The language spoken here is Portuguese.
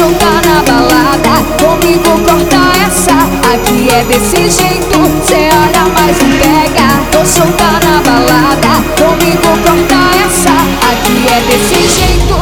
soltar na balada. Comigo corta essa. Aqui é desse jeito. Cê olha mais e pega. Tô solta na balada. Comigo corta essa. Aqui é desse jeito.